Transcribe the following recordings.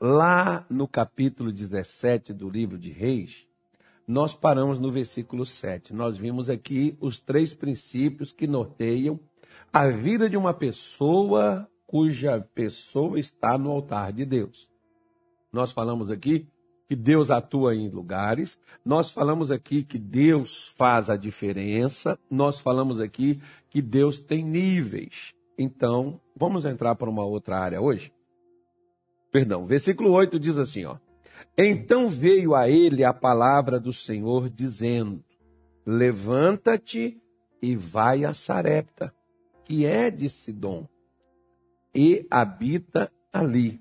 lá no capítulo 17 do livro de Reis, nós paramos no versículo 7. Nós vimos aqui os três princípios que norteiam a vida de uma pessoa cuja pessoa está no altar de Deus. Nós falamos aqui que Deus atua em lugares, nós falamos aqui que Deus faz a diferença, nós falamos aqui que Deus tem níveis. Então, vamos entrar para uma outra área hoje? Perdão, versículo 8 diz assim, ó. Então veio a ele a palavra do Senhor dizendo: Levanta-te e vai a Sarepta, que é de Sidom e habita ali.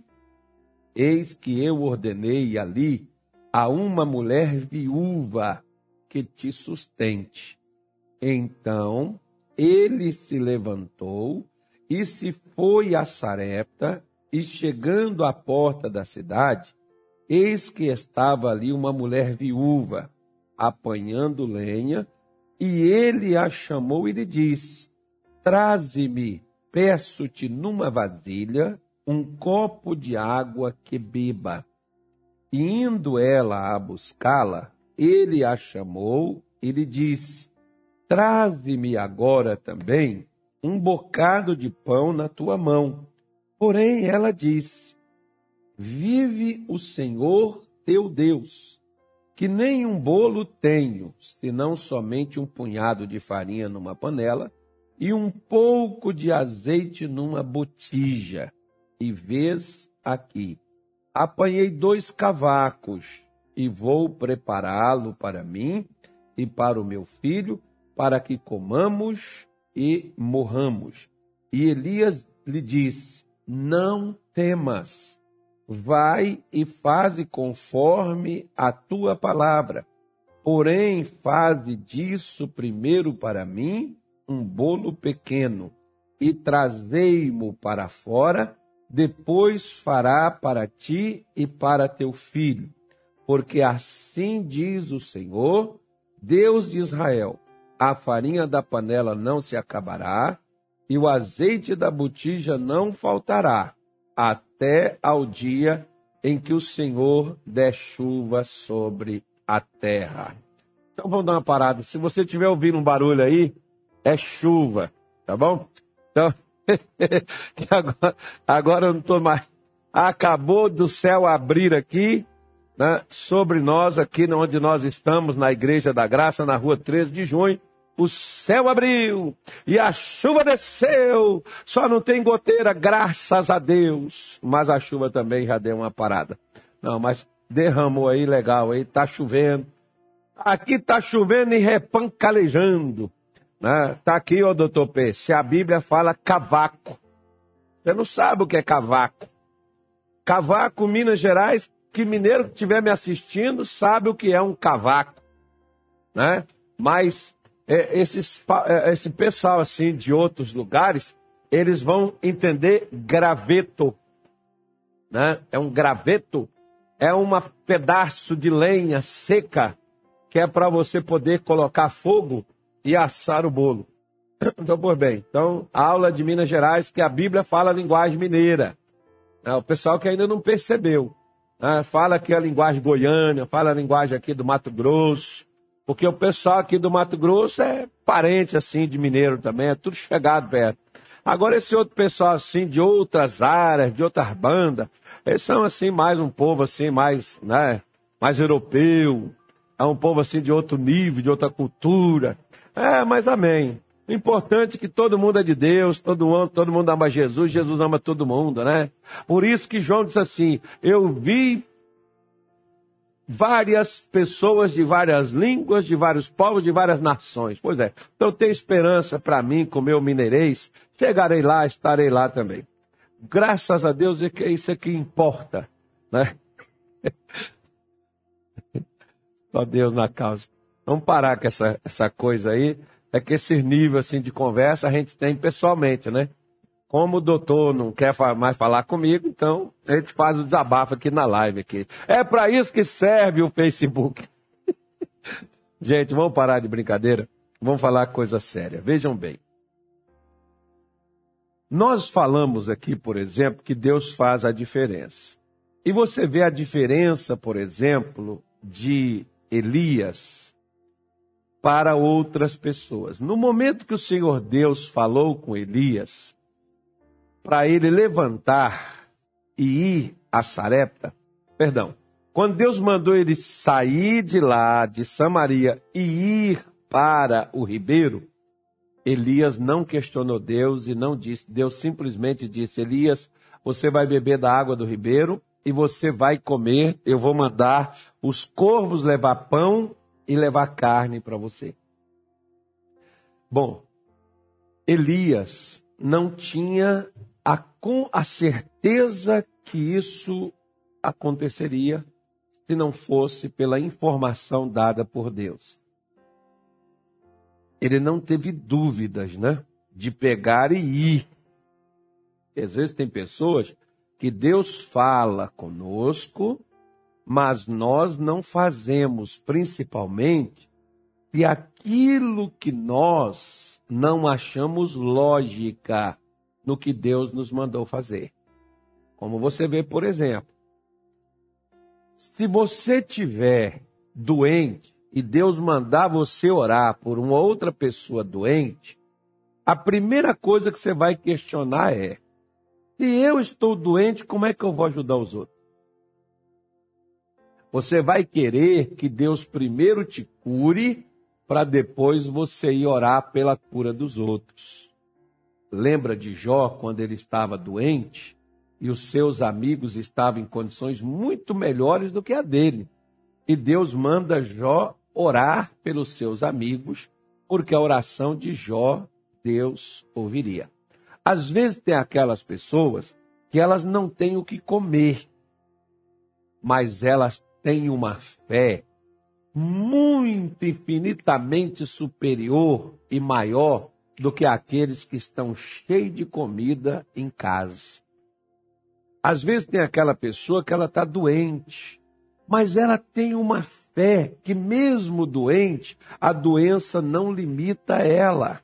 Eis que eu ordenei ali a uma mulher viúva que te sustente. Então ele se levantou e se foi a Sarepta, e chegando à porta da cidade, eis que estava ali uma mulher viúva, apanhando lenha, e ele a chamou e lhe disse: Traze-me peço-te numa vasilha um copo de água que beba. E indo ela a buscá-la, ele a chamou e lhe disse: Traze-me agora também um bocado de pão na tua mão. Porém, ela disse: Vive o Senhor teu Deus, que nem um bolo tenho, senão somente um punhado de farinha numa panela e um pouco de azeite numa botija. E vês aqui, apanhei dois cavacos e vou prepará-lo para mim e para o meu filho, para que comamos e morramos. E Elias lhe disse: Não temas, vai e faze conforme a tua palavra. Porém, faze disso primeiro para mim um bolo pequeno e trazei-mo para fora, depois fará para ti e para teu filho. Porque assim diz o Senhor, Deus de Israel: a farinha da panela não se acabará, e o azeite da botija não faltará, até ao dia em que o Senhor der chuva sobre a terra. Então vamos dar uma parada. Se você estiver ouvindo um barulho aí, é chuva, tá bom? Então, agora, agora eu não estou mais. Acabou do céu abrir aqui, né, sobre nós, aqui onde nós estamos, na Igreja da Graça, na rua 13 de junho. O céu abriu e a chuva desceu. Só não tem goteira, graças a Deus. Mas a chuva também já deu uma parada. Não, mas derramou aí legal aí, tá chovendo. Aqui tá chovendo e repancalejando. Né? Tá aqui, ó, doutor P. Se a Bíblia fala cavaco. Você não sabe o que é cavaco. Cavaco, Minas Gerais, que mineiro que estiver me assistindo sabe o que é um cavaco. Né? Mas é, esses, é, esse pessoal assim de outros lugares, eles vão entender graveto. Né? É um graveto, é um pedaço de lenha seca que é para você poder colocar fogo e assar o bolo. Então, por bem, então, aula de Minas Gerais, que a Bíblia fala a linguagem mineira. É, o pessoal que ainda não percebeu. Né? Fala aqui a linguagem goiana, fala a linguagem aqui do Mato Grosso. Porque o pessoal aqui do Mato Grosso é parente, assim, de mineiro também, é tudo chegado perto. Agora, esse outro pessoal, assim, de outras áreas, de outras bandas, eles são, assim, mais um povo, assim, mais, né, mais europeu. É um povo, assim, de outro nível, de outra cultura. É, mas amém. O importante é que todo mundo é de Deus, todo mundo, todo mundo ama Jesus, Jesus ama todo mundo, né? Por isso que João disse assim: Eu vi várias pessoas de várias línguas, de vários povos, de várias nações. Pois é. Então tem esperança para mim, com meu mineirês. Chegarei lá, estarei lá também. Graças a Deus é que é isso que importa, né? Só Deus na causa. Vamos parar com essa, essa coisa aí. É que esse nível assim, de conversa a gente tem pessoalmente, né? Como o doutor não quer mais falar comigo, então a gente faz o desabafo aqui na live. aqui. É para isso que serve o Facebook. gente, vamos parar de brincadeira. Vamos falar coisa séria. Vejam bem. Nós falamos aqui, por exemplo, que Deus faz a diferença. E você vê a diferença, por exemplo, de Elias para outras pessoas. No momento que o Senhor Deus falou com Elias, para ele levantar e ir a Sarepta, perdão, quando Deus mandou ele sair de lá, de Samaria, e ir para o ribeiro, Elias não questionou Deus e não disse, Deus simplesmente disse: Elias, você vai beber da água do ribeiro e você vai comer, eu vou mandar os corvos levar pão e levar carne para você. Bom, Elias não tinha a, com a certeza que isso aconteceria se não fosse pela informação dada por Deus. Ele não teve dúvidas, né? De pegar e ir. Às vezes tem pessoas que Deus fala conosco, mas nós não fazemos, principalmente, e aquilo que nós não achamos lógica no que Deus nos mandou fazer. Como você vê, por exemplo, se você tiver doente e Deus mandar você orar por uma outra pessoa doente, a primeira coisa que você vai questionar é: se eu estou doente, como é que eu vou ajudar os outros? Você vai querer que Deus primeiro te cure, para depois você ir orar pela cura dos outros. Lembra de Jó quando ele estava doente e os seus amigos estavam em condições muito melhores do que a dele? E Deus manda Jó orar pelos seus amigos, porque a oração de Jó Deus ouviria. Às vezes tem aquelas pessoas que elas não têm o que comer, mas elas têm uma fé muito infinitamente superior e maior do que aqueles que estão cheios de comida em casa. Às vezes tem aquela pessoa que ela está doente, mas ela tem uma fé que mesmo doente, a doença não limita ela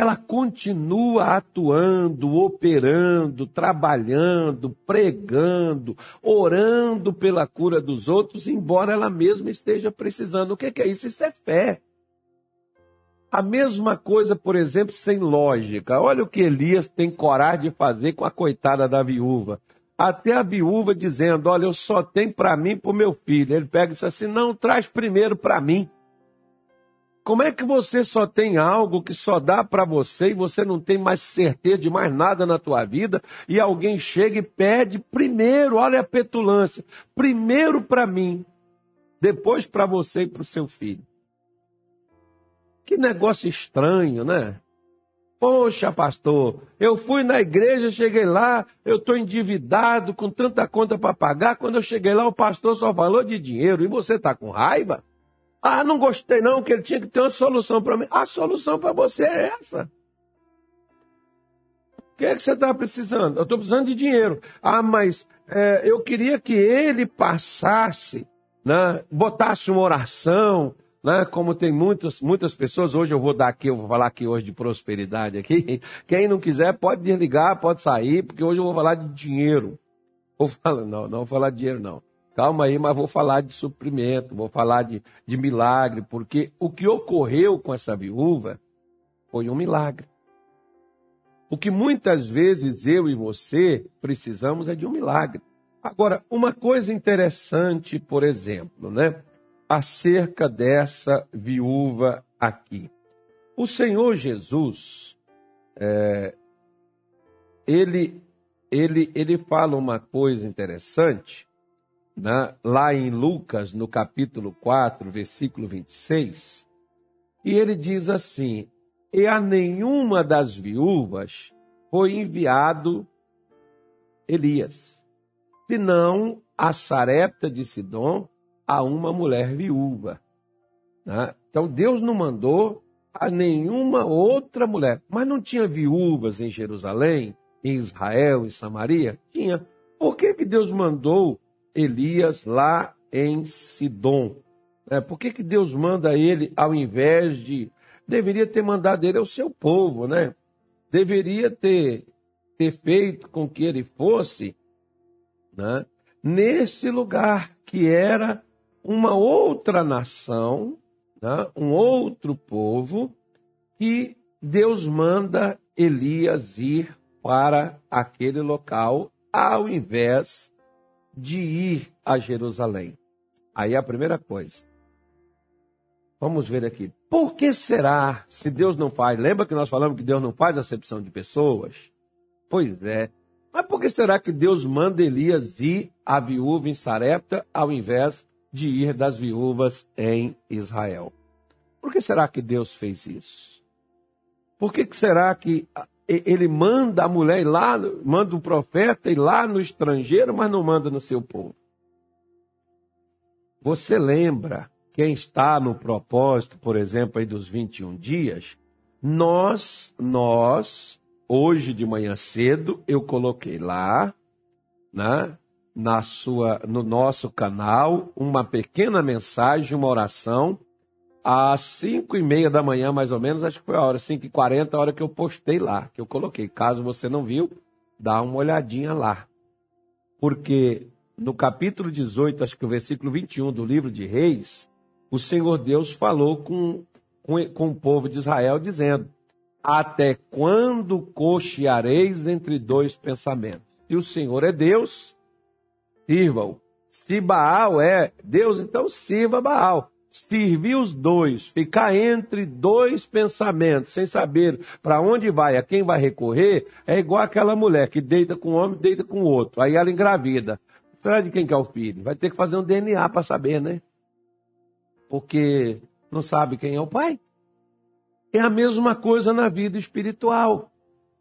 ela continua atuando, operando, trabalhando, pregando, orando pela cura dos outros, embora ela mesma esteja precisando. O que é isso? Isso é fé. A mesma coisa, por exemplo, sem lógica. Olha o que Elias tem coragem de fazer com a coitada da viúva. Até a viúva dizendo: Olha, eu só tenho para mim para o meu filho. Ele pega e diz assim: Não, traz primeiro para mim. Como é que você só tem algo que só dá para você e você não tem mais certeza de mais nada na tua vida e alguém chega e pede primeiro, olha a petulância, primeiro para mim, depois para você e para o seu filho. Que negócio estranho, né? Poxa, pastor, eu fui na igreja, cheguei lá, eu estou endividado com tanta conta para pagar. Quando eu cheguei lá, o pastor só falou de dinheiro e você está com raiva? Ah, não gostei não, que ele tinha que ter uma solução para mim. A solução para você é essa. O que é que você está precisando? Eu estou precisando de dinheiro. Ah, mas é, eu queria que ele passasse, né, botasse uma oração, né, como tem muitas, muitas pessoas, hoje eu vou dar aqui, eu vou falar aqui hoje de prosperidade aqui. Quem não quiser pode desligar, pode sair, porque hoje eu vou falar de dinheiro. Vou falar, não, não vou falar de dinheiro não. Calma aí, mas vou falar de suprimento, vou falar de, de milagre, porque o que ocorreu com essa viúva foi um milagre. O que muitas vezes eu e você precisamos é de um milagre. Agora, uma coisa interessante, por exemplo, né? Acerca dessa viúva aqui. O Senhor Jesus, é, ele, ele, ele fala uma coisa interessante né, lá em Lucas, no capítulo 4, versículo 26, e ele diz assim: E a nenhuma das viúvas foi enviado Elias, senão a Sarepta de Sidom, a uma mulher viúva. Né? Então Deus não mandou a nenhuma outra mulher. Mas não tinha viúvas em Jerusalém, em Israel, em Samaria? Tinha. Por que, que Deus mandou Elias lá em Sidom. É, por que, que Deus manda ele ao invés de. Deveria ter mandado ele ao seu povo, né? Deveria ter, ter feito com que ele fosse né, nesse lugar que era uma outra nação, né, um outro povo, que Deus manda Elias ir para aquele local ao invés de ir a Jerusalém. Aí a primeira coisa. Vamos ver aqui. Por que será se Deus não faz? Lembra que nós falamos que Deus não faz acepção de pessoas? Pois é. Mas por que será que Deus manda Elias ir à viúva em Sarepta ao invés de ir das viúvas em Israel? Por que será que Deus fez isso? Por que será que ele manda a mulher ir lá, manda o profeta ir lá no estrangeiro, mas não manda no seu povo? Você lembra quem está no propósito, por exemplo, aí dos 21 dias? Nós, nós, hoje de manhã cedo, eu coloquei lá, né, na sua, no nosso canal, uma pequena mensagem, uma oração, às 5 e meia da manhã, mais ou menos, acho que foi a hora, 5 e 40, a hora que eu postei lá, que eu coloquei. Caso você não viu, dá uma olhadinha lá. Porque no capítulo 18, acho que o versículo 21 do livro de Reis, o Senhor Deus falou com, com, com o povo de Israel, dizendo: Até quando cocheareis entre dois pensamentos? Se o Senhor é Deus, sirva-o. Se Baal é Deus, então sirva Baal. Servir os dois, ficar entre dois pensamentos, sem saber para onde vai, a quem vai recorrer, é igual aquela mulher que deita com um homem, deita com outro. Aí ela engravida. Será de quem que é o filho? Vai ter que fazer um DNA para saber, né? Porque não sabe quem é o pai. É a mesma coisa na vida espiritual.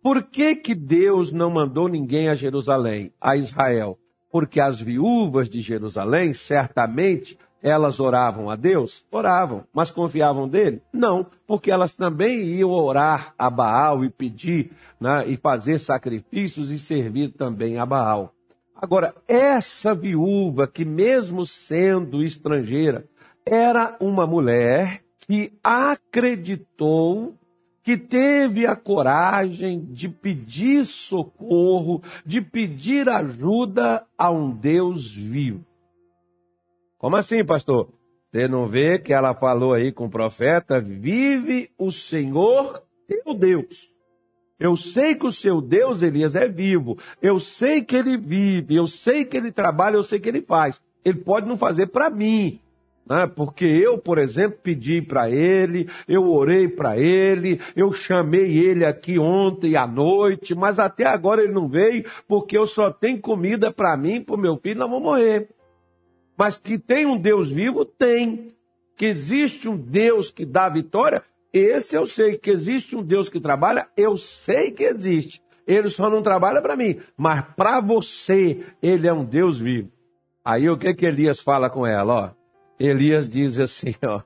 Por que, que Deus não mandou ninguém a Jerusalém, a Israel? Porque as viúvas de Jerusalém, certamente, elas oravam a Deus? Oravam, mas confiavam dele? Não, porque elas também iam orar a Baal e pedir, né, e fazer sacrifícios e servir também a Baal. Agora, essa viúva, que mesmo sendo estrangeira, era uma mulher que acreditou, que teve a coragem de pedir socorro, de pedir ajuda a um Deus vivo. Como assim, pastor? Você não vê que ela falou aí com o profeta? Vive o Senhor teu Deus. Eu sei que o seu Deus, Elias, é vivo. Eu sei que ele vive. Eu sei que ele trabalha. Eu sei que ele faz. Ele pode não fazer para mim. Né? Porque eu, por exemplo, pedi para ele, eu orei para ele, eu chamei ele aqui ontem à noite, mas até agora ele não veio porque eu só tenho comida para mim para o meu filho, nós vamos morrer. Mas que tem um Deus vivo, tem. Que existe um Deus que dá vitória, esse eu sei que existe um Deus que trabalha, eu sei que existe. Ele só não trabalha para mim, mas para você ele é um Deus vivo. Aí o que que Elias fala com ela, ó? Elias diz assim, ó.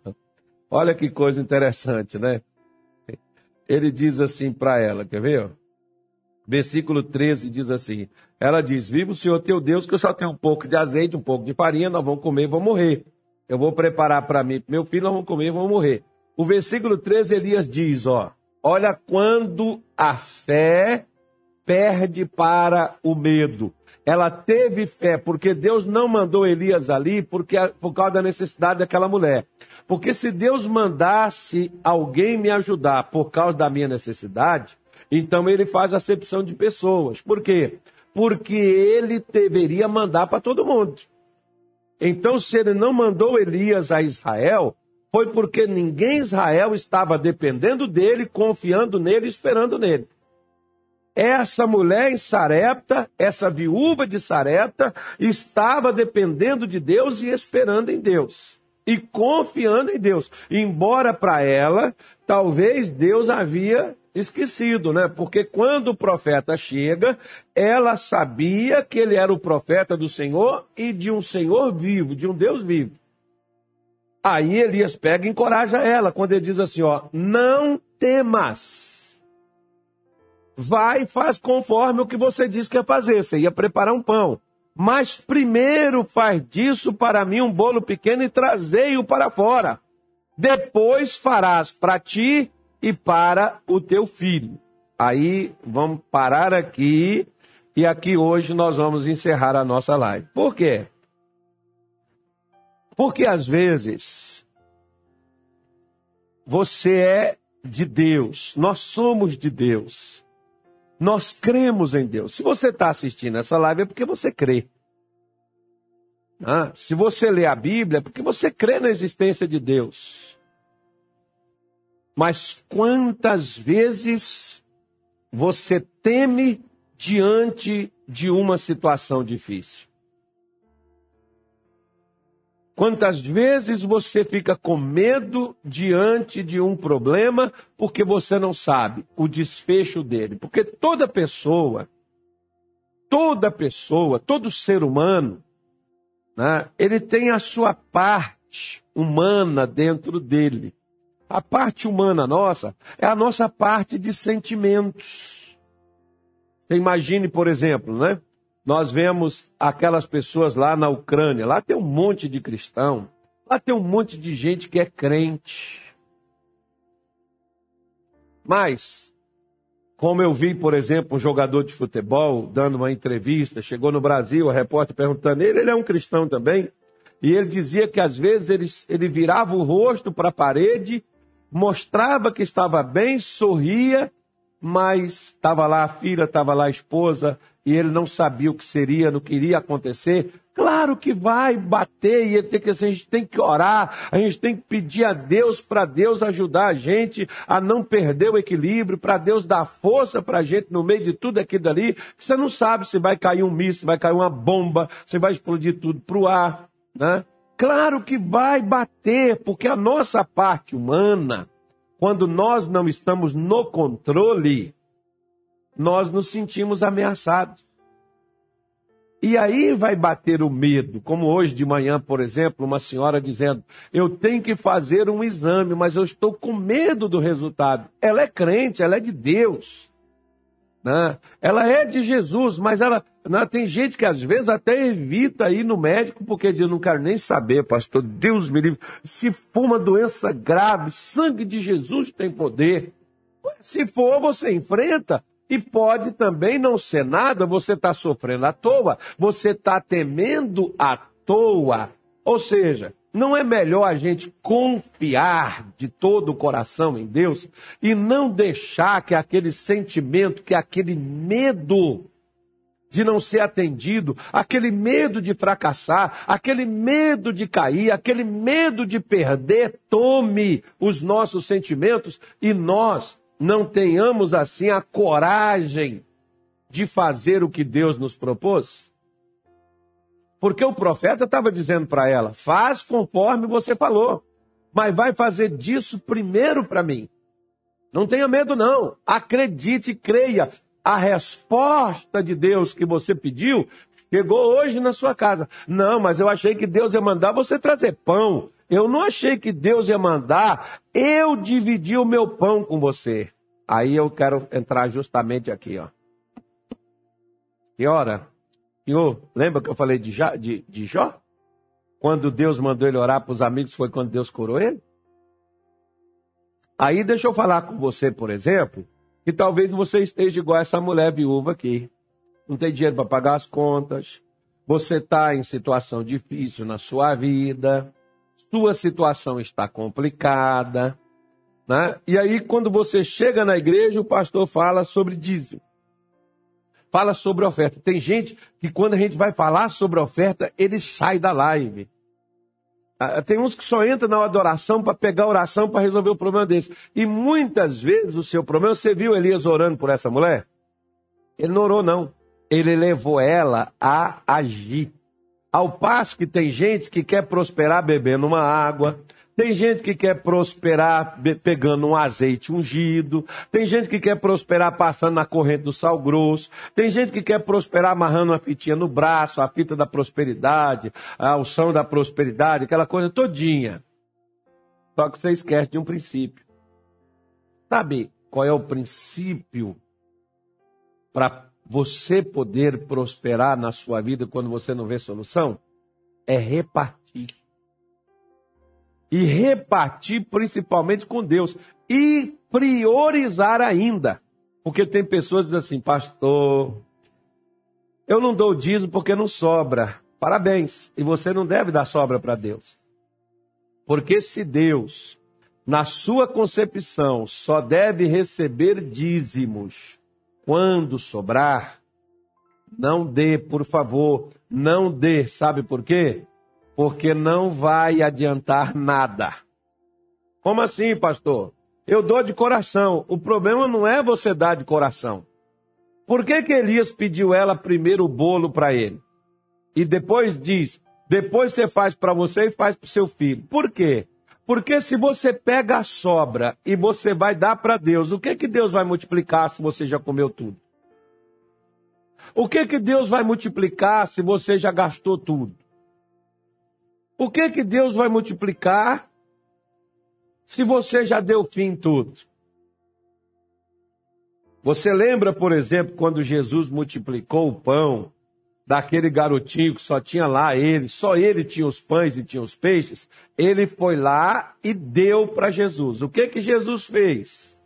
Olha que coisa interessante, né? Ele diz assim para ela, quer ver? Versículo 13 diz assim: Ela diz: Viva o Senhor teu Deus, que eu só tenho um pouco de azeite, um pouco de farinha, nós vamos comer vamos morrer. Eu vou preparar para mim, meu filho, nós vamos comer vamos morrer. O versículo 13, Elias diz, ó, olha quando a fé perde para o medo. Ela teve fé, porque Deus não mandou Elias ali porque, por causa da necessidade daquela mulher. Porque se Deus mandasse alguém me ajudar por causa da minha necessidade, então ele faz acepção de pessoas. Por quê? Porque ele deveria mandar para todo mundo. Então, se ele não mandou Elias a Israel, foi porque ninguém em Israel estava dependendo dele, confiando nele, esperando nele. Essa mulher em Sarepta, essa viúva de Sarepta, estava dependendo de Deus e esperando em Deus. E confiando em Deus. Embora para ela, talvez Deus havia esquecido, né? Porque quando o profeta chega, ela sabia que ele era o profeta do Senhor e de um Senhor vivo, de um Deus vivo. Aí Elias pega e encoraja ela, quando ele diz assim: ó, não temas. Vai e faz conforme o que você disse que ia fazer. Você ia preparar um pão. Mas primeiro faz disso para mim um bolo pequeno e trazei-o para fora. Depois farás para ti e para o teu filho. Aí vamos parar aqui E aqui hoje nós vamos encerrar a nossa live. Por quê? Porque às vezes você é de Deus, nós somos de Deus, nós cremos em Deus. Se você está assistindo essa live é porque você crê. Ah, se você lê a Bíblia é porque você crê na existência de Deus. Mas quantas vezes você teme diante de uma situação difícil? Quantas vezes você fica com medo diante de um problema porque você não sabe o desfecho dele? Porque toda pessoa, toda pessoa, todo ser humano, né, ele tem a sua parte humana dentro dele. A parte humana nossa é a nossa parte de sentimentos. Você imagine, por exemplo, né? Nós vemos aquelas pessoas lá na Ucrânia, lá tem um monte de cristão, lá tem um monte de gente que é crente. Mas, como eu vi, por exemplo, um jogador de futebol dando uma entrevista, chegou no Brasil, a repórter perguntando ele, ele é um cristão também, e ele dizia que às vezes ele, ele virava o rosto para a parede, mostrava que estava bem, sorria, mas estava lá a filha, estava lá a esposa, e ele não sabia o que seria, não queria acontecer. Claro que vai bater e ele tem que, a gente tem que orar, a gente tem que pedir a Deus para Deus ajudar a gente a não perder o equilíbrio, para Deus dar força para a gente no meio de tudo aquilo ali, que você não sabe se vai cair um míssil, se vai cair uma bomba, se vai explodir tudo para o ar, né? Claro que vai bater, porque a nossa parte humana, quando nós não estamos no controle, nós nos sentimos ameaçados. E aí vai bater o medo, como hoje de manhã, por exemplo, uma senhora dizendo: Eu tenho que fazer um exame, mas eu estou com medo do resultado. Ela é crente, ela é de Deus. Né? Ela é de Jesus, mas ela né? tem gente que às vezes até evita ir no médico porque diz: Não quero nem saber, pastor, Deus me livre. Se for uma doença grave, sangue de Jesus tem poder. Se for, você enfrenta. E pode também não ser nada, você está sofrendo à toa, você está temendo à toa. Ou seja, não é melhor a gente confiar de todo o coração em Deus e não deixar que aquele sentimento, que aquele medo de não ser atendido, aquele medo de fracassar, aquele medo de cair, aquele medo de perder, tome os nossos sentimentos e nós não tenhamos assim a coragem de fazer o que Deus nos propôs? Porque o profeta estava dizendo para ela: faz conforme você falou, mas vai fazer disso primeiro para mim. Não tenha medo, não. Acredite e creia. A resposta de Deus que você pediu chegou hoje na sua casa. Não, mas eu achei que Deus ia mandar você trazer pão. Eu não achei que Deus ia mandar eu dividir o meu pão com você. Aí eu quero entrar justamente aqui, ó. E ora, senhor, lembra que eu falei de, Jó, de, de Jó? Quando Deus mandou ele orar para os amigos, foi quando Deus curou ele? Aí deixa eu falar com você, por exemplo, que talvez você esteja igual essa mulher viúva aqui. Não tem dinheiro para pagar as contas, você está em situação difícil na sua vida, sua situação está complicada. Né? E aí, quando você chega na igreja, o pastor fala sobre dízimo. Fala sobre oferta. Tem gente que, quando a gente vai falar sobre oferta, ele sai da live. Ah, tem uns que só entram na adoração para pegar oração para resolver o problema desse. E muitas vezes o seu problema, você viu Elias orando por essa mulher? Ele não orou, não. Ele levou ela a agir. Ao passo que tem gente que quer prosperar bebendo uma água, tem gente que quer prosperar pegando um azeite ungido. Tem gente que quer prosperar passando na corrente do sal grosso. Tem gente que quer prosperar amarrando uma fitinha no braço, a fita da prosperidade, a unção da prosperidade, aquela coisa todinha. Só que você esquece de um princípio. Sabe qual é o princípio para você poder prosperar na sua vida quando você não vê solução? É repartir. E repartir principalmente com Deus. E priorizar ainda. Porque tem pessoas que dizem assim, pastor, Eu não dou dízimo porque não sobra. Parabéns. E você não deve dar sobra para Deus. Porque se Deus, na sua concepção, só deve receber dízimos quando sobrar, não dê, por favor, não dê. Sabe por quê? Porque não vai adiantar nada. Como assim, pastor? Eu dou de coração. O problema não é você dar de coração. Por que, que Elias pediu ela primeiro o bolo para ele? E depois diz: depois você faz para você e faz para seu filho. Por quê? Porque se você pega a sobra e você vai dar para Deus, o que que Deus vai multiplicar se você já comeu tudo? O que que Deus vai multiplicar se você já gastou tudo? O que que Deus vai multiplicar se você já deu fim em tudo? Você lembra, por exemplo, quando Jesus multiplicou o pão daquele garotinho que só tinha lá ele, só ele tinha os pães e tinha os peixes? Ele foi lá e deu para Jesus. O que que Jesus fez?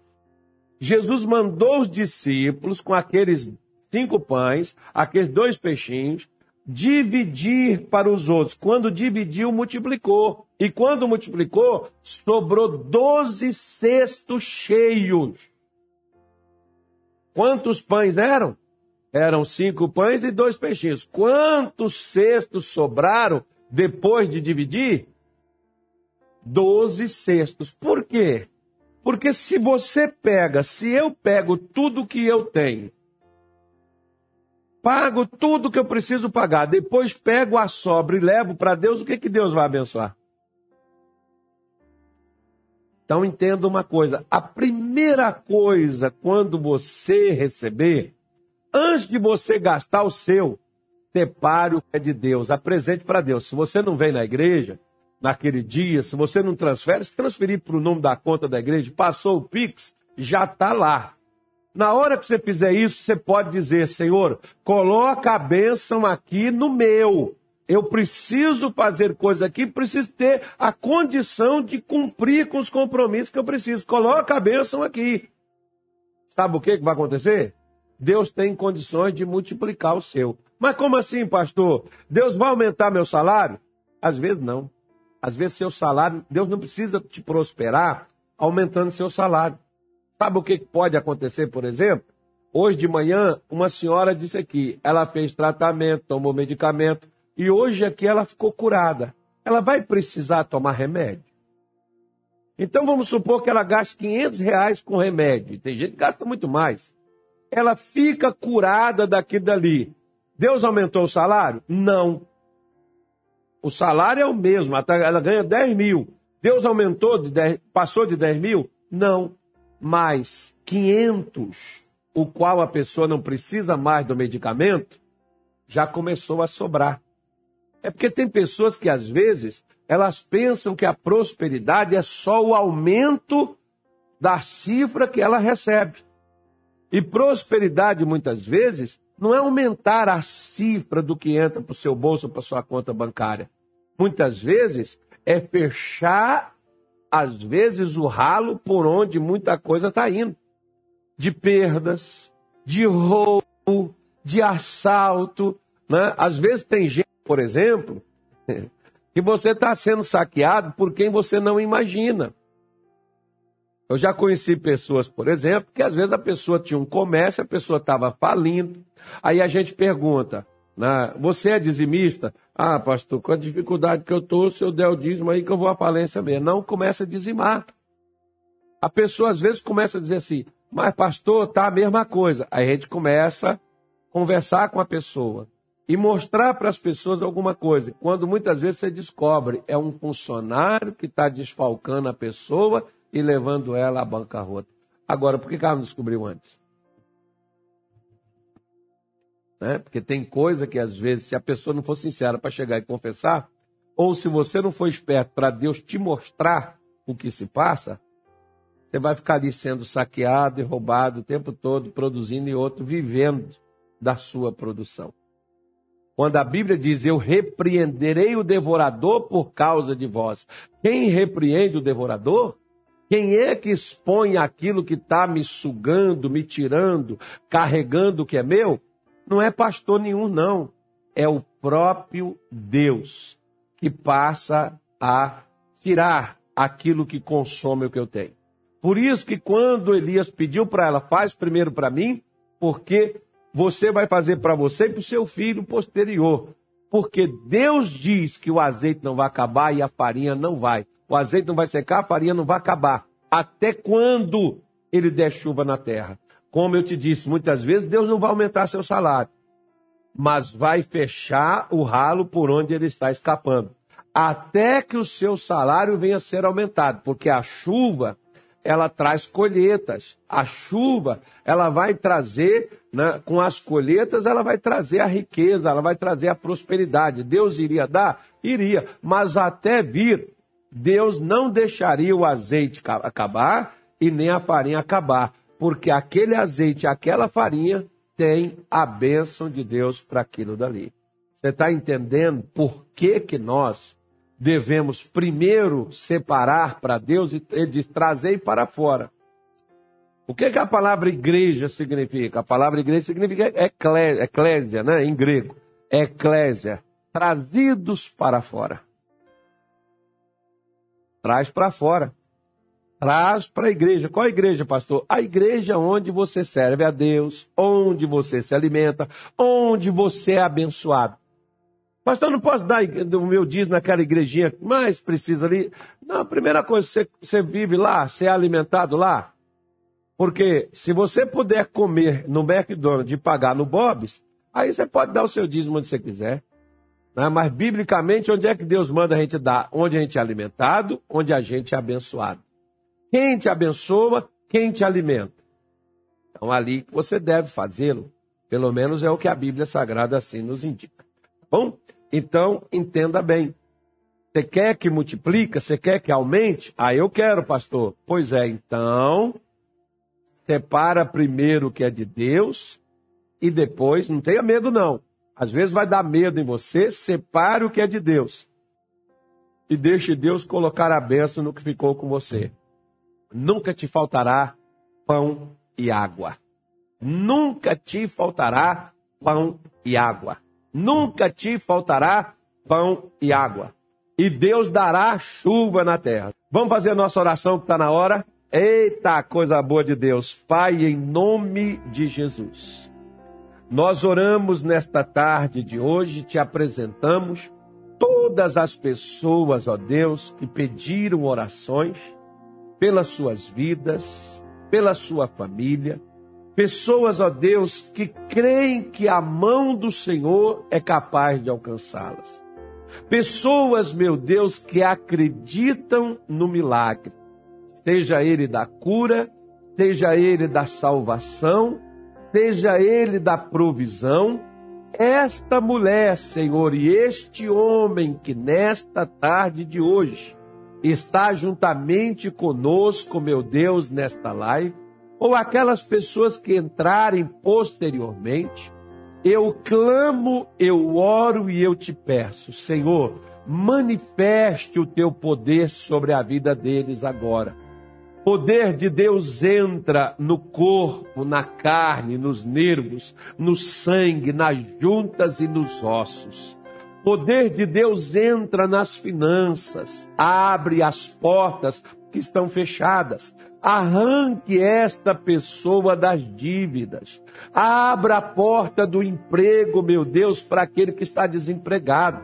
Jesus mandou os discípulos com aqueles cinco pães, aqueles dois peixinhos, dividir para os outros. Quando dividiu, multiplicou. E quando multiplicou, sobrou doze cestos cheios. Quantos pães eram? Eram cinco pães e dois peixinhos. Quantos cestos sobraram depois de dividir? Doze cestos. Por quê? Porque se você pega, se eu pego tudo que eu tenho, pago tudo que eu preciso pagar, depois pego a sobra e levo para Deus, o que, que Deus vai abençoar? Então entenda uma coisa: a primeira coisa quando você receber, antes de você gastar o seu, separe o que é de Deus, apresente para Deus. Se você não vem na igreja, naquele dia, se você não transfere, se transferir para o nome da conta da igreja, passou o Pix, já está lá. Na hora que você fizer isso, você pode dizer, Senhor, coloca a bênção aqui no meu eu preciso fazer coisa aqui, preciso ter a condição de cumprir com os compromissos que eu preciso. Coloca a bênção aqui. Sabe o que, que vai acontecer? Deus tem condições de multiplicar o seu. Mas como assim, pastor? Deus vai aumentar meu salário? Às vezes não. Às vezes seu salário, Deus não precisa te prosperar aumentando seu salário. Sabe o que pode acontecer, por exemplo? Hoje de manhã, uma senhora disse aqui, ela fez tratamento, tomou medicamento, e hoje aqui ela ficou curada. Ela vai precisar tomar remédio? Então vamos supor que ela gaste 500 reais com remédio. Tem gente que gasta muito mais. Ela fica curada daqui dali. Deus aumentou o salário? Não. O salário é o mesmo. Ela ganha 10 mil. Deus aumentou, de 10, passou de 10 mil? Não. Mas 500, o qual a pessoa não precisa mais do medicamento, já começou a sobrar. É porque tem pessoas que às vezes elas pensam que a prosperidade é só o aumento da cifra que ela recebe. E prosperidade muitas vezes não é aumentar a cifra do que entra para o seu bolso, para sua conta bancária. Muitas vezes é fechar, às vezes, o ralo por onde muita coisa está indo. De perdas, de roubo, de assalto. Né? Às vezes tem gente por exemplo, que você está sendo saqueado por quem você não imagina. Eu já conheci pessoas, por exemplo, que às vezes a pessoa tinha um comércio, a pessoa estava falindo, aí a gente pergunta, né, você é dizimista? Ah, pastor, com a dificuldade que eu estou, se eu der o dízimo aí que eu vou à falência mesmo. Não, começa a dizimar. A pessoa às vezes começa a dizer assim, mas pastor, tá a mesma coisa. Aí a gente começa a conversar com a pessoa e mostrar para as pessoas alguma coisa. Quando muitas vezes você descobre, é um funcionário que está desfalcando a pessoa e levando ela à bancarrota. Agora, por que ela não descobriu antes? Né? Porque tem coisa que às vezes, se a pessoa não for sincera para chegar e confessar, ou se você não for esperto para Deus te mostrar o que se passa, você vai ficar ali sendo saqueado e roubado o tempo todo, produzindo e outro vivendo da sua produção. Quando a Bíblia diz: Eu repreenderei o devorador por causa de vós. Quem repreende o devorador? Quem é que expõe aquilo que está me sugando, me tirando, carregando o que é meu? Não é pastor nenhum, não. É o próprio Deus que passa a tirar aquilo que consome o que eu tenho. Por isso que quando Elias pediu para ela, faz primeiro para mim, porque você vai fazer para você e para o seu filho posterior. Porque Deus diz que o azeite não vai acabar e a farinha não vai. O azeite não vai secar, a farinha não vai acabar. Até quando ele der chuva na terra. Como eu te disse, muitas vezes Deus não vai aumentar seu salário, mas vai fechar o ralo por onde ele está escapando. Até que o seu salário venha a ser aumentado, porque a chuva ela traz colheitas. A chuva, ela vai trazer, né, com as colheitas, ela vai trazer a riqueza, ela vai trazer a prosperidade. Deus iria dar? Iria. Mas até vir, Deus não deixaria o azeite acabar e nem a farinha acabar. Porque aquele azeite, aquela farinha, tem a bênção de Deus para aquilo dali. Você está entendendo por que, que nós devemos primeiro separar para Deus e ele trazer para fora. O que, que a palavra igreja significa? A palavra igreja significa eclésia, né? em grego. Eclésia. Trazidos para fora. Traz para fora. Traz para a igreja. Qual a igreja, pastor? A igreja onde você serve a Deus, onde você se alimenta, onde você é abençoado. Pastor, não posso dar o meu dízimo naquela igrejinha que mais precisa ali. Não, a primeira coisa, você, você vive lá, você é alimentado lá. Porque se você puder comer no McDonald's e pagar no Bob's, aí você pode dar o seu dízimo onde você quiser. Né? Mas, biblicamente, onde é que Deus manda a gente dar? Onde a gente é alimentado, onde a gente é abençoado. Quem te abençoa, quem te alimenta. Então, ali você deve fazê-lo. Pelo menos é o que a Bíblia Sagrada assim nos indica. Tá bom? Então, entenda bem. Você quer que multiplique? Você quer que aumente? Ah, eu quero, pastor. Pois é, então, separa primeiro o que é de Deus e depois, não tenha medo não. Às vezes vai dar medo em você, separe o que é de Deus. E deixe Deus colocar a bênção no que ficou com você. Nunca te faltará pão e água. Nunca te faltará pão e água nunca te faltará pão e água. E Deus dará chuva na terra. Vamos fazer a nossa oração que está na hora? Eita, coisa boa de Deus. Pai, em nome de Jesus. Nós oramos nesta tarde de hoje, te apresentamos todas as pessoas, ó Deus, que pediram orações pelas suas vidas, pela sua família, Pessoas, ó Deus, que creem que a mão do Senhor é capaz de alcançá-las. Pessoas, meu Deus, que acreditam no milagre, seja ele da cura, seja ele da salvação, seja ele da provisão. Esta mulher, Senhor, e este homem que nesta tarde de hoje está juntamente conosco, meu Deus, nesta live, ou aquelas pessoas que entrarem posteriormente, eu clamo, eu oro e eu te peço, Senhor, manifeste o teu poder sobre a vida deles agora. Poder de Deus entra no corpo, na carne, nos nervos, no sangue, nas juntas e nos ossos. Poder de Deus entra nas finanças, abre as portas que estão fechadas. Arranque esta pessoa das dívidas. Abra a porta do emprego, meu Deus, para aquele que está desempregado.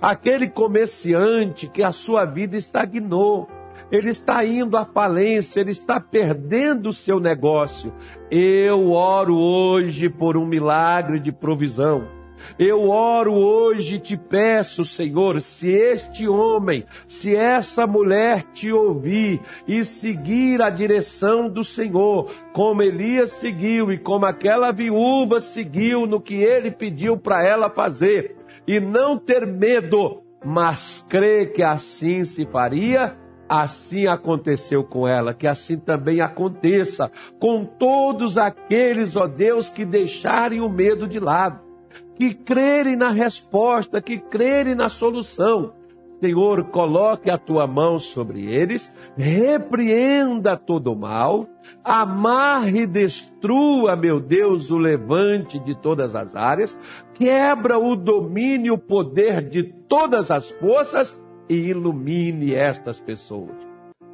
Aquele comerciante que a sua vida estagnou. Ele está indo à falência, ele está perdendo o seu negócio. Eu oro hoje por um milagre de provisão. Eu oro hoje e te peço, Senhor, se este homem, se essa mulher te ouvir e seguir a direção do Senhor, como Elias seguiu e como aquela viúva seguiu no que ele pediu para ela fazer, e não ter medo, mas crer que assim se faria, assim aconteceu com ela, que assim também aconteça com todos aqueles, ó Deus, que deixarem o medo de lado que crerem na resposta, que crerem na solução. Senhor, coloque a tua mão sobre eles, repreenda todo o mal, amarre e destrua, meu Deus, o levante de todas as áreas, quebra o domínio o poder de todas as forças e ilumine estas pessoas.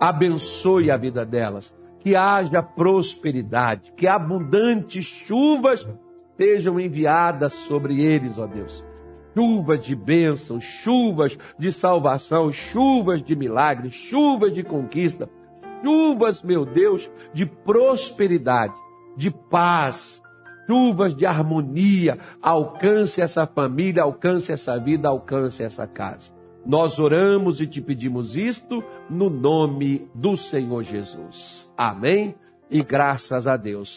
Abençoe a vida delas, que haja prosperidade, que abundantes chuvas sejam enviadas sobre eles, ó Deus chuvas de bênção, chuvas de salvação, chuvas de milagres, chuvas de conquista, chuvas, meu Deus, de prosperidade, de paz, chuvas de harmonia. Alcance essa família, alcance essa vida, alcance essa casa. Nós oramos e te pedimos isto no nome do Senhor Jesus. Amém e graças a Deus.